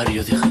Mario, deja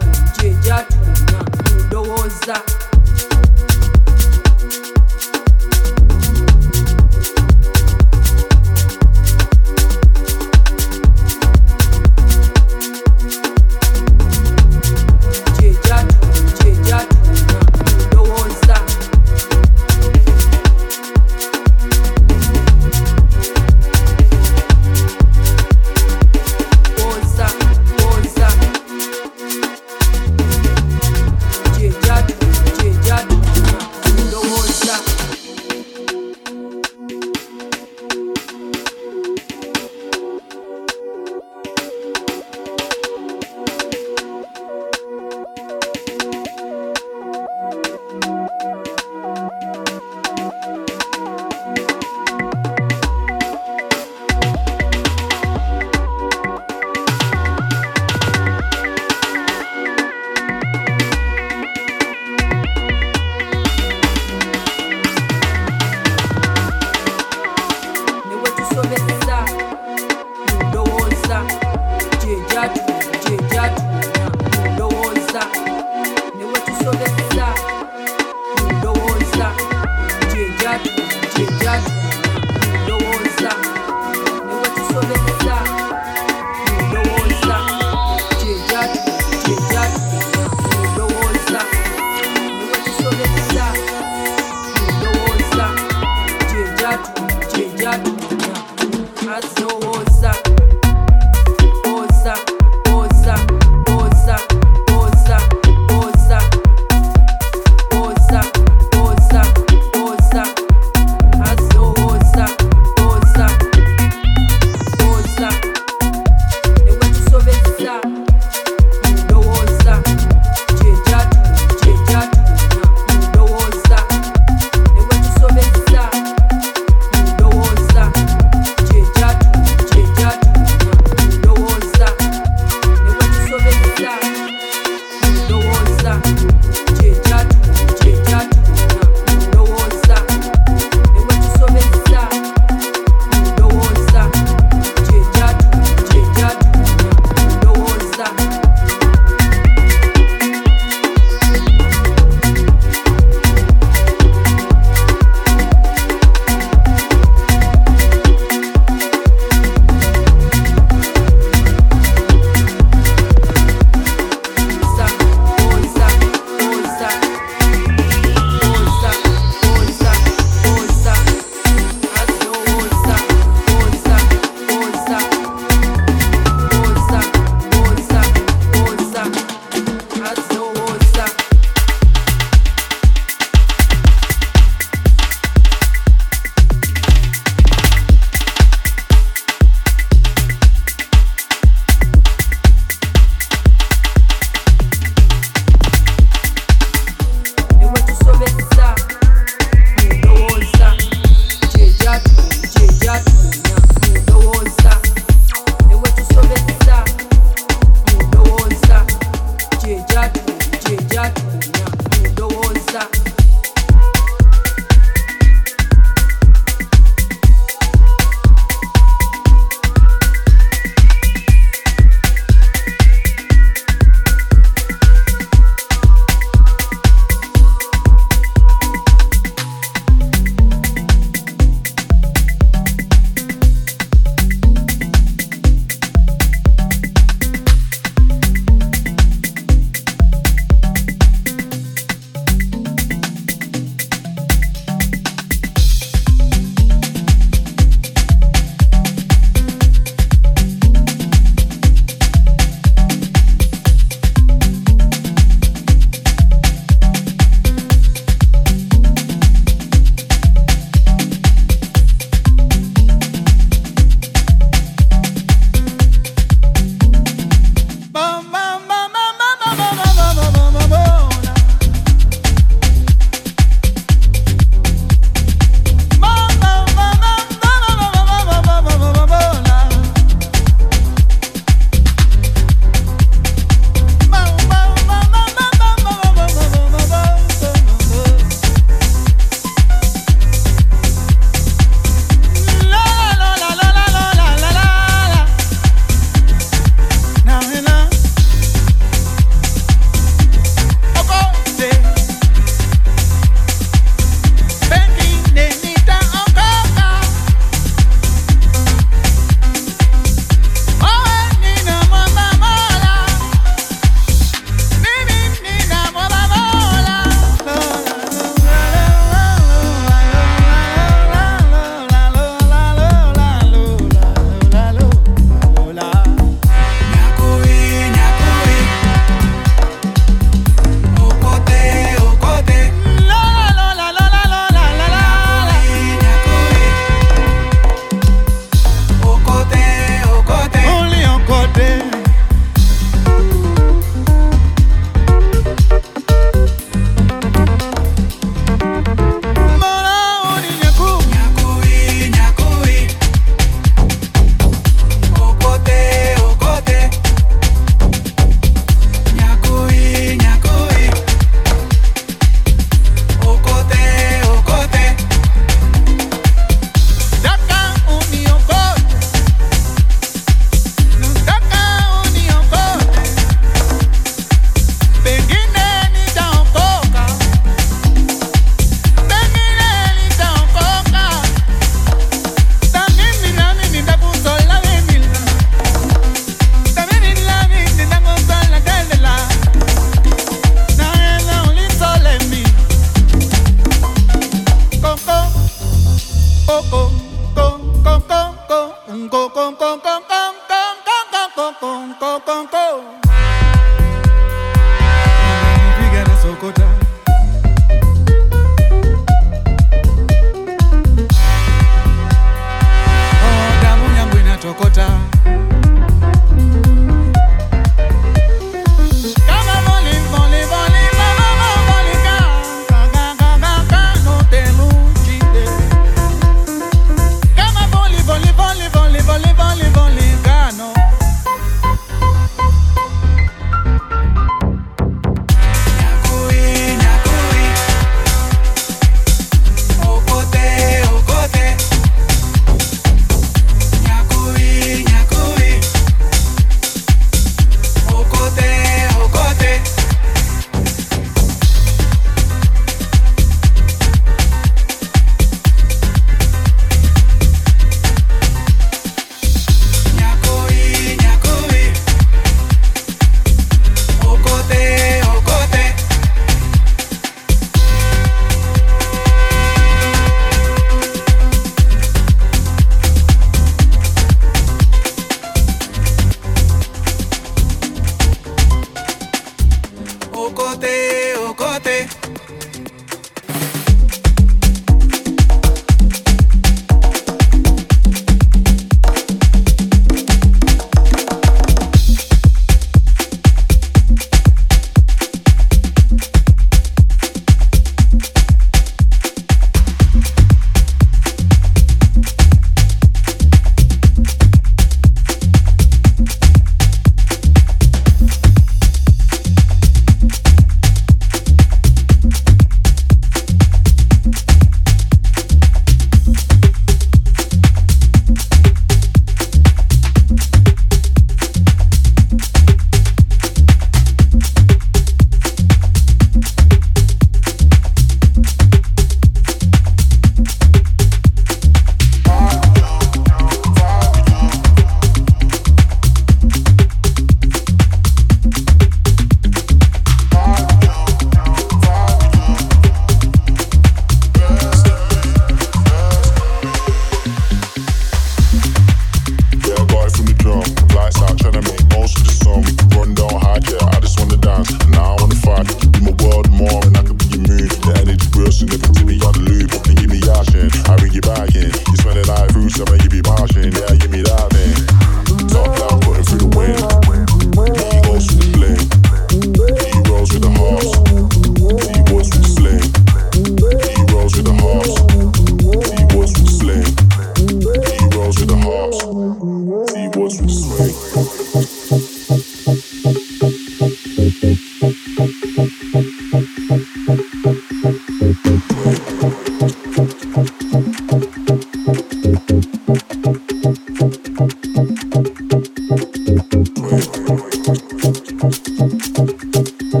yeah.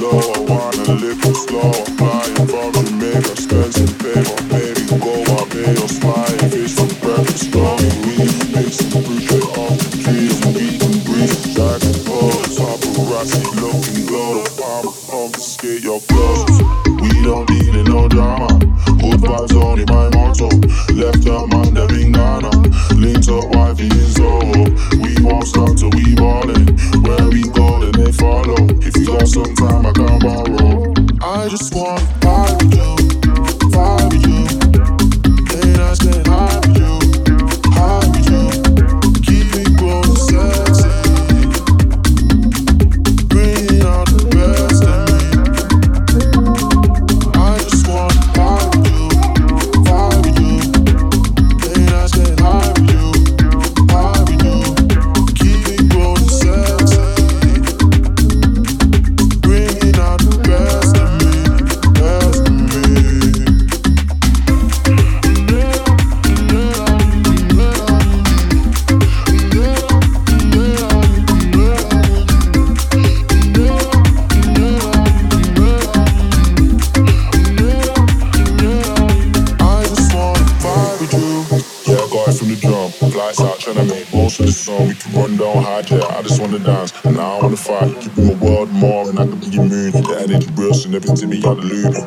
I wanna dance, and I wanna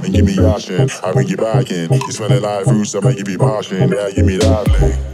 and give me option. I bring you back in. You smell it like roots, I make you be moshing. Now give me that lick.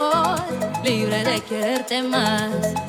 amor, libre de quererte más.